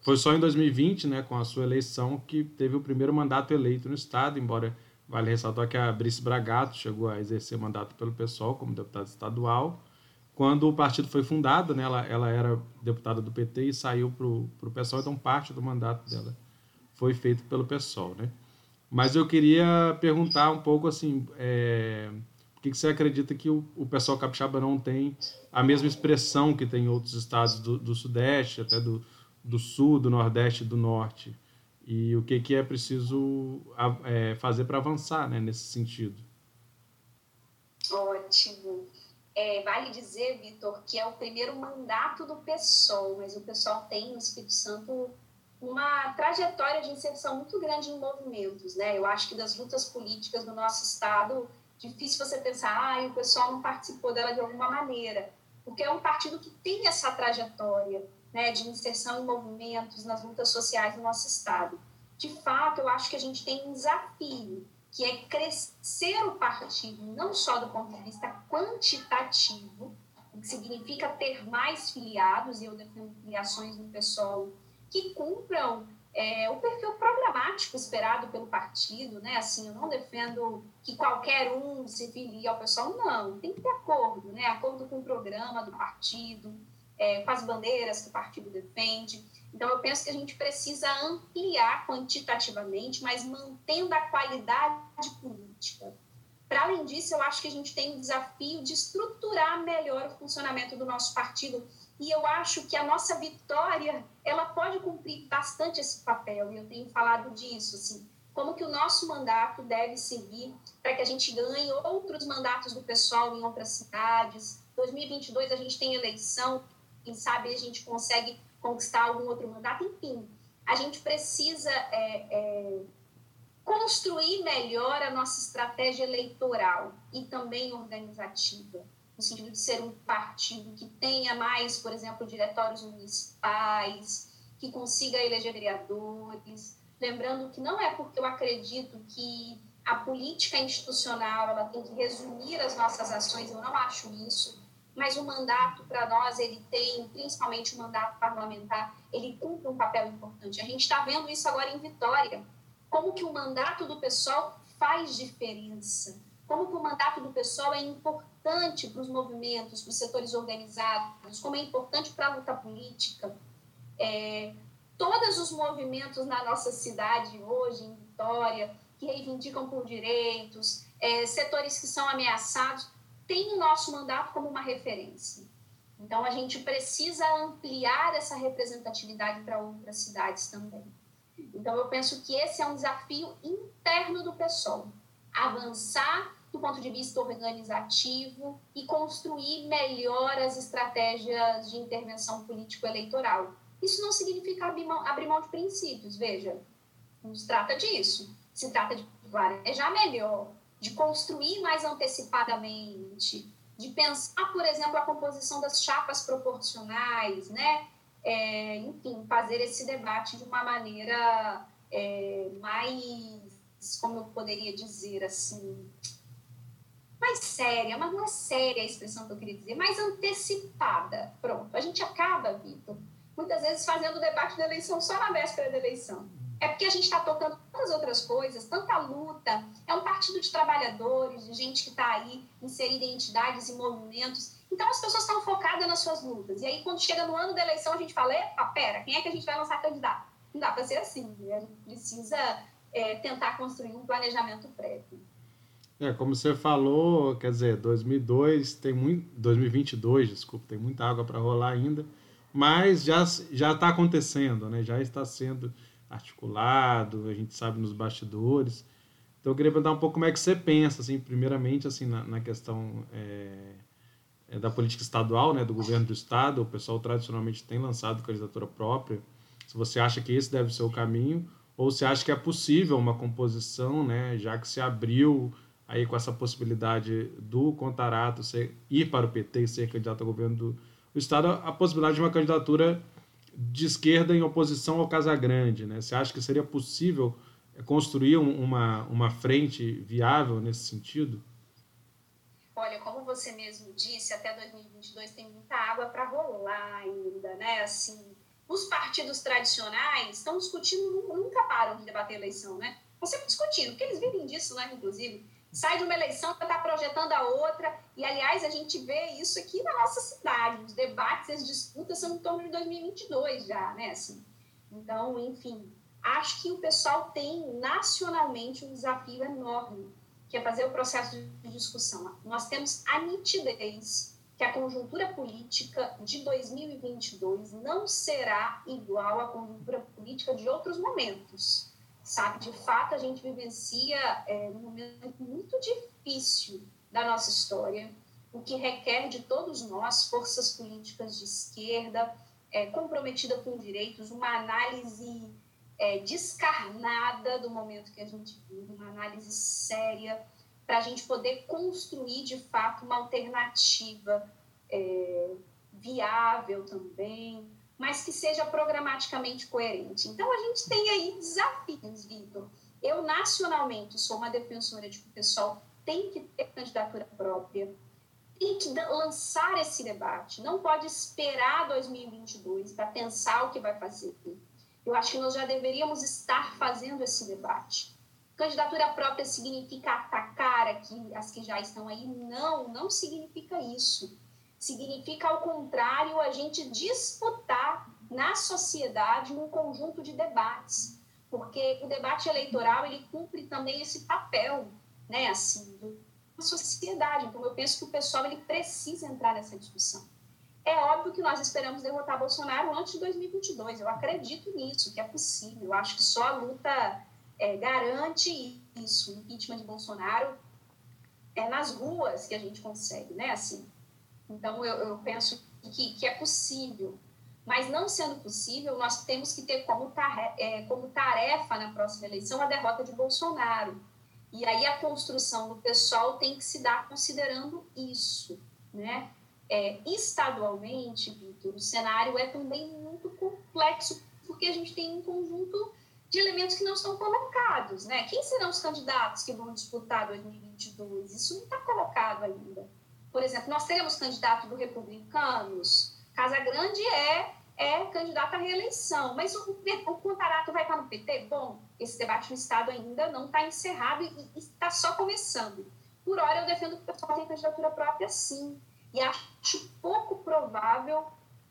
foi só em 2020, né, com a sua eleição, que teve o primeiro mandato eleito no Estado, embora Vale ressaltar que a Brice Bragato chegou a exercer mandato pelo PSOL como deputada estadual. Quando o partido foi fundado, né, ela, ela era deputada do PT e saiu para o PSOL, então parte do mandato dela foi feito pelo PSOL. Né? Mas eu queria perguntar um pouco assim, é, por que, que você acredita que o, o pessoal capixaba não tem a mesma expressão que tem em outros estados do, do Sudeste, até do, do Sul, do Nordeste do Norte? e o que, que é preciso é, fazer para avançar né, nesse sentido. Ótimo. É, vale dizer, Vitor, que é o primeiro mandato do PSOL, mas o PSOL tem no Espírito Santo uma trajetória de inserção muito grande em movimentos. Né? Eu acho que das lutas políticas do nosso Estado, difícil você pensar, ah, o pessoal não participou dela de alguma maneira, porque é um partido que tem essa trajetória né, de inserção em movimentos, nas lutas sociais do nosso Estado. De fato, eu acho que a gente tem um desafio, que é crescer o partido, não só do ponto de vista quantitativo, o que significa ter mais filiados, e eu defendo filiações no pessoal que cumpram é, o perfil programático esperado pelo partido, né? Assim, eu não defendo que qualquer um se filie ao pessoal, não. Tem que ter acordo, né? Acordo com o programa do partido, é, com as bandeiras que o partido defende. Então, eu penso que a gente precisa ampliar quantitativamente, mas mantendo a qualidade política. Para além disso, eu acho que a gente tem o desafio de estruturar melhor o funcionamento do nosso partido. E eu acho que a nossa vitória, ela pode cumprir bastante esse papel. E eu tenho falado disso, assim, como que o nosso mandato deve seguir para que a gente ganhe outros mandatos do pessoal em outras cidades. 2022 a gente tem eleição, quem sabe a gente consegue conquistar algum outro mandato, enfim. A gente precisa é, é, construir melhor a nossa estratégia eleitoral e também organizativa, no sentido de ser um partido que tenha mais, por exemplo, diretórios municipais, que consiga eleger vereadores. Lembrando que não é porque eu acredito que a política institucional ela tem que resumir as nossas ações, eu não acho isso mas o mandato para nós ele tem, principalmente o mandato parlamentar, ele cumpre um papel importante. A gente está vendo isso agora em Vitória, como que o mandato do pessoal faz diferença, como que o mandato do pessoal é importante para os movimentos, para os setores organizados, como é importante para a luta política. É, todos os movimentos na nossa cidade hoje, em Vitória, que reivindicam por direitos, é, setores que são ameaçados, tem o nosso mandato como uma referência. Então, a gente precisa ampliar essa representatividade para outras cidades também. Então, eu penso que esse é um desafio interno do PSOL. Avançar do ponto de vista organizativo e construir melhor as estratégias de intervenção político-eleitoral. Isso não significa abrir mão, abrir mão de princípios, veja. Não se trata disso. Se trata de planejar melhor, de construir mais antecipadamente, de pensar, por exemplo, a composição das chapas proporcionais, né? É, enfim, fazer esse debate de uma maneira é, mais, como eu poderia dizer assim, mais séria, mas não é séria a expressão que eu queria dizer, mais antecipada. Pronto, a gente acaba, Vitor, muitas vezes fazendo o debate da eleição só na véspera da eleição é porque a gente está tocando tantas outras coisas, tanta luta. É um partido de trabalhadores, de gente que está aí inserida em entidades e movimentos. Então as pessoas estão focadas nas suas lutas. E aí, quando chega no ano da eleição, a gente fala: epa, pera, quem é que a gente vai lançar candidato? Não dá para ser assim. Né? A gente precisa é, tentar construir um planejamento prévio. É, como você falou, quer dizer, 2002 tem muito, 2022, desculpa, tem muita água para rolar ainda, mas já já está acontecendo, né? Já está sendo articulado, a gente sabe nos bastidores. Então eu queria perguntar um pouco como é que você pensa, assim, primeiramente, assim, na, na questão é, é, da política estadual, né, do governo do estado. O pessoal tradicionalmente tem lançado candidatura própria. Se você acha que esse deve ser o caminho, ou se acha que é possível uma composição, né, já que se abriu aí com essa possibilidade do Contarato ser, ir para o PT e ser candidato ao governo do, do estado, a possibilidade de uma candidatura de esquerda em oposição ao Casagrande. Né? Você acha que seria possível construir uma, uma frente viável nesse sentido? Olha, como você mesmo disse, até 2022 tem muita água para rolar ainda, né? Assim, os partidos tradicionais estão discutindo, nunca param de debater eleição, né? Você discutindo, porque eles vivem disso, né, inclusive. Sai de uma eleição para estar tá projetando a outra. E, aliás, a gente vê isso aqui na nossa cidade. Os debates, as disputas são em torno de 2022 já, né? Assim. Então, enfim, acho que o pessoal tem nacionalmente um desafio enorme, que é fazer o processo de discussão. Nós temos a nitidez que a conjuntura política de 2022 não será igual à conjuntura política de outros momentos sabe? De fato, a gente vivencia é, um momento muito difícil da nossa história, o que requer de todos nós, forças políticas de esquerda, é, comprometida com direitos, uma análise é, descarnada do momento que a gente vive, uma análise séria, para a gente poder construir, de fato, uma alternativa é, viável também, mas que seja programaticamente coerente. Então, a gente tem aí desafios, Vitor. Eu, nacionalmente, sou uma defensora de que o pessoal tem que ter candidatura própria, tem que lançar esse debate, não pode esperar 2022 para pensar o que vai fazer. Eu acho que nós já deveríamos estar fazendo esse debate. Candidatura própria significa atacar aqui as que já estão aí? Não, não significa isso significa, ao contrário, a gente disputar na sociedade um conjunto de debates, porque o debate eleitoral ele cumpre também esse papel, né, assim, da sociedade. Então, eu penso que o pessoal ele precisa entrar nessa discussão. É óbvio que nós esperamos derrotar Bolsonaro antes de 2022. Eu acredito nisso, que é possível. Eu acho que só a luta é, garante isso. O impeachment de Bolsonaro é nas ruas que a gente consegue, né? Assim, então, eu, eu penso que, que é possível. Mas não sendo possível, nós temos que ter como tarefa, é, como tarefa na próxima eleição a derrota de Bolsonaro. E aí a construção do pessoal tem que se dar considerando isso, né? É, estadualmente, Vitor, o cenário é também muito complexo, porque a gente tem um conjunto de elementos que não estão colocados, né? Quem serão os candidatos que vão disputar 2022? Isso não está colocado ainda. Por exemplo, nós teremos candidato do Republicanos. Casa Grande é, é candidato à reeleição. Mas o, o Contarato vai estar no PT? Bom, esse debate no Estado ainda não está encerrado e está só começando. Por hora, eu defendo que o pessoal tem candidatura própria, sim. E acho pouco provável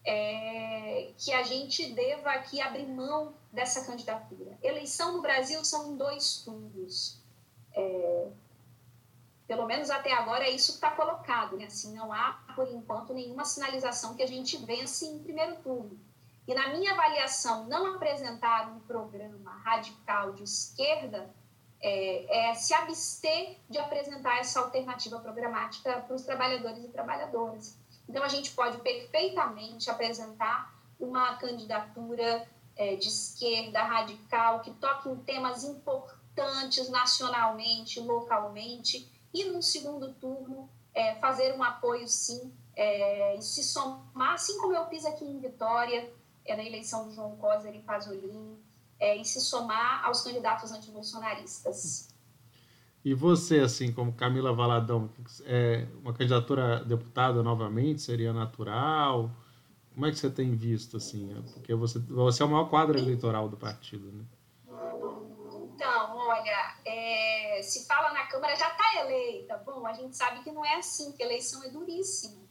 é, que a gente deva aqui abrir mão dessa candidatura. Eleição no Brasil são dois turnos. É, pelo menos até agora é isso que está colocado, né? Assim, não há, por enquanto, nenhuma sinalização que a gente vence em primeiro turno. E na minha avaliação, não apresentar um programa radical de esquerda é, é se abster de apresentar essa alternativa programática para os trabalhadores e trabalhadoras. Então, a gente pode perfeitamente apresentar uma candidatura é, de esquerda radical que toque em temas importantes nacionalmente, localmente, e no segundo turno é, fazer um apoio sim é, e se somar, assim como eu fiz aqui em Vitória, é, na eleição do João Coser e Pasolini, é, e se somar aos candidatos antibolsonaristas. E você, assim, como Camila Valadão, é, uma candidatura a deputada novamente seria natural? Como é que você tem visto, assim? Porque você, você é o maior quadro eleitoral do partido, né? Então, olha, é, se fala na Câmara já está eleita. Bom, a gente sabe que não é assim, que eleição é duríssima.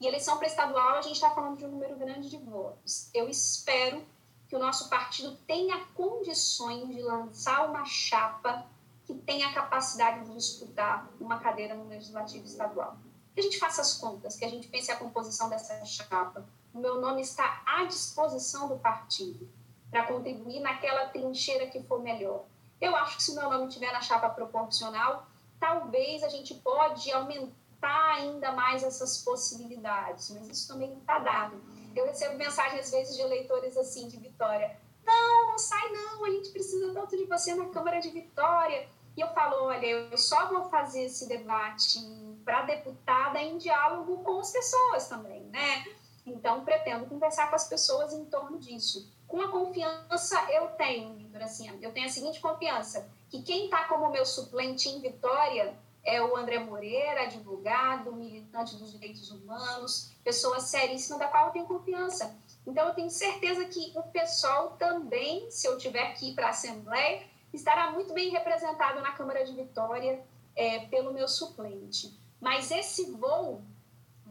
E eleição para estadual, a gente está falando de um número grande de votos. Eu espero que o nosso partido tenha condições de lançar uma chapa que tenha a capacidade de disputar uma cadeira no legislativo estadual. Que a gente faça as contas, que a gente pense a composição dessa chapa. O meu nome está à disposição do partido para contribuir naquela trincheira que for melhor eu acho que se o meu nome estiver na chapa proporcional, talvez a gente pode aumentar ainda mais essas possibilidades, mas isso também não está dado. Eu recebo mensagens, às vezes, de eleitores assim, de Vitória. Não, não sai não, a gente precisa tanto de você na Câmara de Vitória. E eu falo, olha, eu só vou fazer esse debate para deputada em diálogo com as pessoas também, né? Então, pretendo conversar com as pessoas em torno disso com a confiança eu tenho, assim, eu tenho a seguinte confiança, que quem está como meu suplente em Vitória é o André Moreira, advogado, militante dos direitos humanos, pessoa seríssima da qual eu tenho confiança. Então, eu tenho certeza que o pessoal também, se eu tiver que ir para a Assembleia, estará muito bem representado na Câmara de Vitória é, pelo meu suplente. Mas esse voo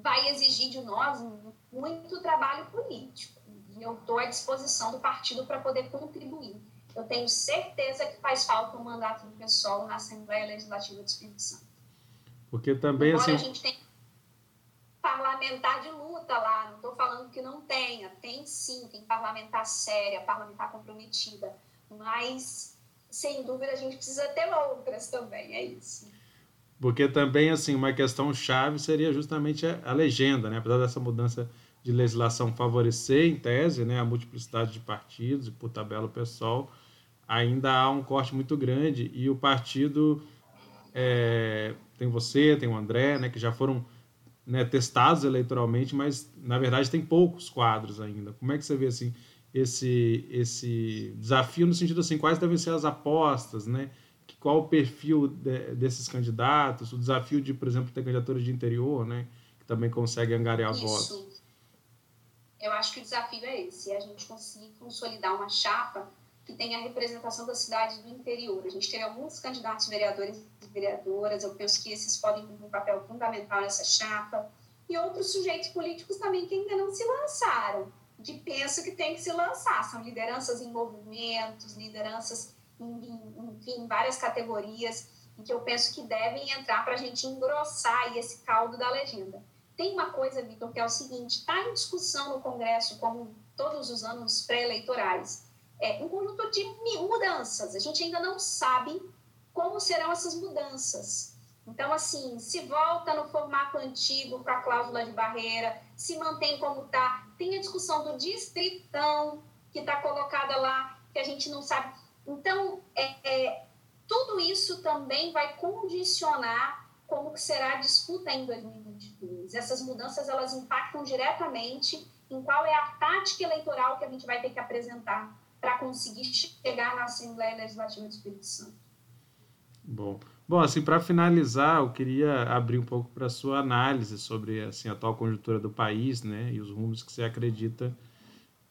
vai exigir de nós muito trabalho político. E eu estou à disposição do partido para poder contribuir. Eu tenho certeza que faz falta um mandato do pessoal na Assembleia Legislativa do Espírito Santo. Porque também, Embora assim... a gente tem parlamentar de luta lá, não estou falando que não tenha, tem sim, tem parlamentar séria, parlamentar comprometida, mas sem dúvida a gente precisa ter outras também, é isso. Porque também, assim, uma questão chave seria justamente a, legenda, né? Apesar dessa mudança de legislação favorecer, em tese, né, a multiplicidade de partidos e por tabela o pessoal, ainda há um corte muito grande e o partido é, tem você, tem o André, né, que já foram né, testados eleitoralmente, mas na verdade tem poucos quadros ainda. Como é que você vê assim esse esse desafio no sentido assim quais devem ser as apostas, né? Qual o perfil de, desses candidatos, o desafio de, por exemplo, ter candidaturas de interior, né, que também consegue angariar Isso. votos. Eu acho que o desafio é esse, é a gente conseguir consolidar uma chapa que tenha a representação das cidades do interior. A gente tem alguns candidatos vereadores e vereadoras, eu penso que esses podem cumprir um papel fundamental nessa chapa, e outros sujeitos políticos também que ainda não se lançaram, que penso que tem que se lançar. São lideranças em movimentos, lideranças enfim, em várias categorias, em que eu penso que devem entrar para a gente engrossar esse caldo da legenda. Tem uma coisa, Vitor, que é o seguinte: está em discussão no Congresso, como todos os anos pré-eleitorais, é, um conjunto de mudanças. A gente ainda não sabe como serão essas mudanças. Então, assim, se volta no formato antigo com a cláusula de barreira, se mantém como está. Tem a discussão do distritão que está colocada lá, que a gente não sabe. Então, é, é, tudo isso também vai condicionar como será a disputa em 2022. Essas mudanças, elas impactam diretamente em qual é a tática eleitoral que a gente vai ter que apresentar para conseguir chegar na Assembleia Legislativa do Espírito Santo. Bom, bom assim para finalizar, eu queria abrir um pouco para a sua análise sobre assim a atual conjuntura do país, né, e os rumos que você acredita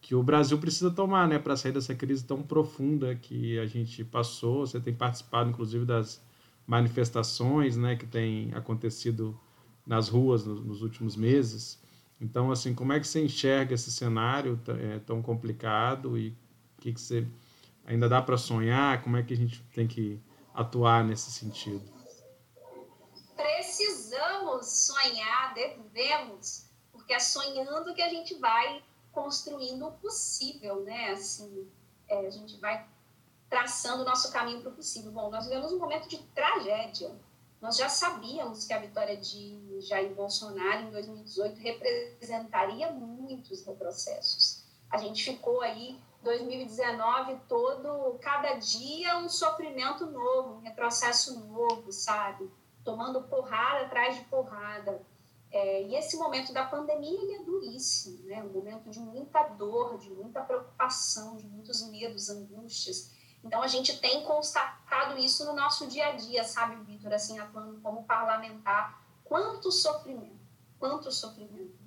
que o Brasil precisa tomar, né, para sair dessa crise tão profunda que a gente passou. Você tem participado, inclusive, das manifestações, né, que tem acontecido nas ruas nos, nos últimos meses. Então, assim, como é que você enxerga esse cenário é, tão complicado e o que, que você ainda dá para sonhar? Como é que a gente tem que atuar nesse sentido? Precisamos sonhar, devemos, porque é sonhando que a gente vai construindo o possível, né? Assim, é, a gente vai traçando o nosso caminho para o possível. Bom, nós vivemos um momento de tragédia. Nós já sabíamos que a vitória de Jair Bolsonaro em 2018 representaria muitos retrocessos. A gente ficou aí 2019 todo, cada dia um sofrimento novo, um retrocesso novo, sabe? Tomando porrada atrás de porrada. É, e esse momento da pandemia ele é duríssimo, né? um momento de muita dor, de muita preocupação, de muitos medos, angústias. Então a gente tem constatado isso no nosso dia a dia, sabe, Vitor, assim, atuando como parlamentar, quanto sofrimento, quanto sofrimento.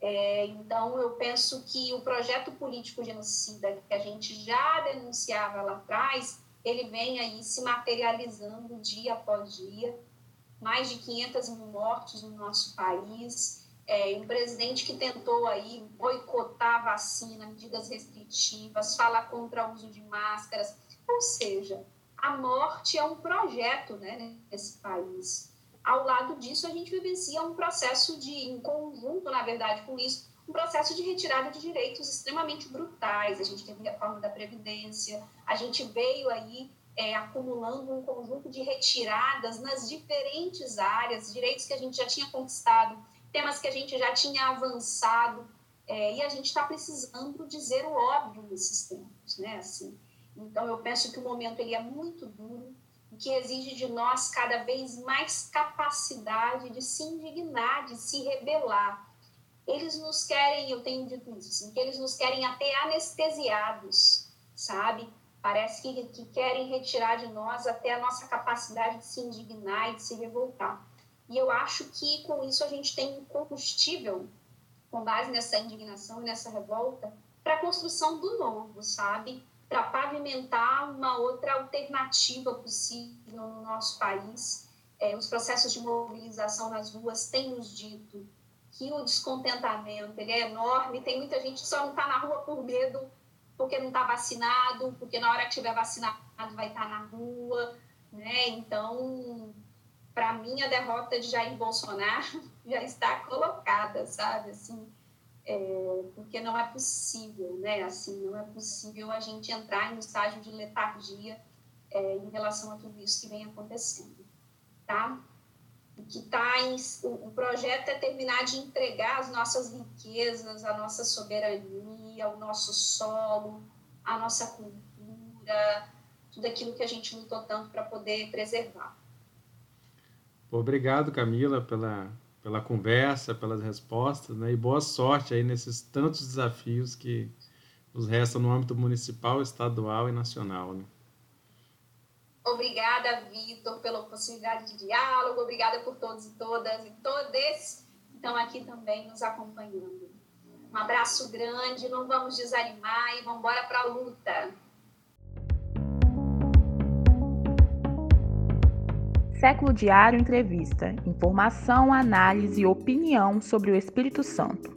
É, então eu penso que o projeto político genocida que a gente já denunciava lá atrás, ele vem aí se materializando dia após dia mais de 500 mil mortos no nosso país, é, um presidente que tentou aí boicotar a vacina, medidas restritivas, falar contra o uso de máscaras, ou seja, a morte é um projeto né, nesse país. Ao lado disso, a gente vivencia um processo de, em conjunto, na verdade, com isso, um processo de retirada de direitos extremamente brutais. A gente teve reforma da Previdência, a gente veio aí é, acumulando um conjunto de retiradas nas diferentes áreas, direitos que a gente já tinha conquistado, temas que a gente já tinha avançado, é, e a gente está precisando dizer o óbvio nesses tempos, né? Assim, então, eu penso que o momento ele é muito duro, que exige de nós cada vez mais capacidade de se indignar, de se rebelar. Eles nos querem, eu tenho dito isso, assim, que eles nos querem até anestesiados, sabe? Parece que, que querem retirar de nós até a nossa capacidade de se indignar e de se revoltar. E eu acho que com isso a gente tem um combustível, com base nessa indignação e nessa revolta, para a construção do novo, sabe? para pavimentar uma outra alternativa possível no nosso país. É, os processos de mobilização nas ruas têm nos dito que o descontentamento ele é enorme. Tem muita gente que só não está na rua por medo, porque não está vacinado, porque na hora que tiver vacinado vai estar tá na rua. Né? Então, para mim, a derrota de Jair Bolsonaro <laughs> já está colocada, sabe? Assim, é, porque não é possível, né? Assim, não é possível a gente entrar em um estágio de letargia é, em relação a tudo isso que vem acontecendo, tá? Que tá em, o, o projeto é terminar de entregar as nossas riquezas, a nossa soberania, o nosso solo, a nossa cultura, tudo aquilo que a gente lutou tanto para poder preservar. Obrigado, Camila, pela pela conversa, pelas respostas, né? E boa sorte aí nesses tantos desafios que nos restam no âmbito municipal, estadual e nacional, né? Obrigada, Vitor, pela possibilidade de diálogo. Obrigada por todos e todas e todos que estão aqui também nos acompanhando. Um abraço grande, não vamos desanimar e vamos embora para a luta. Século Diário Entrevista. Informação, análise e opinião sobre o Espírito Santo.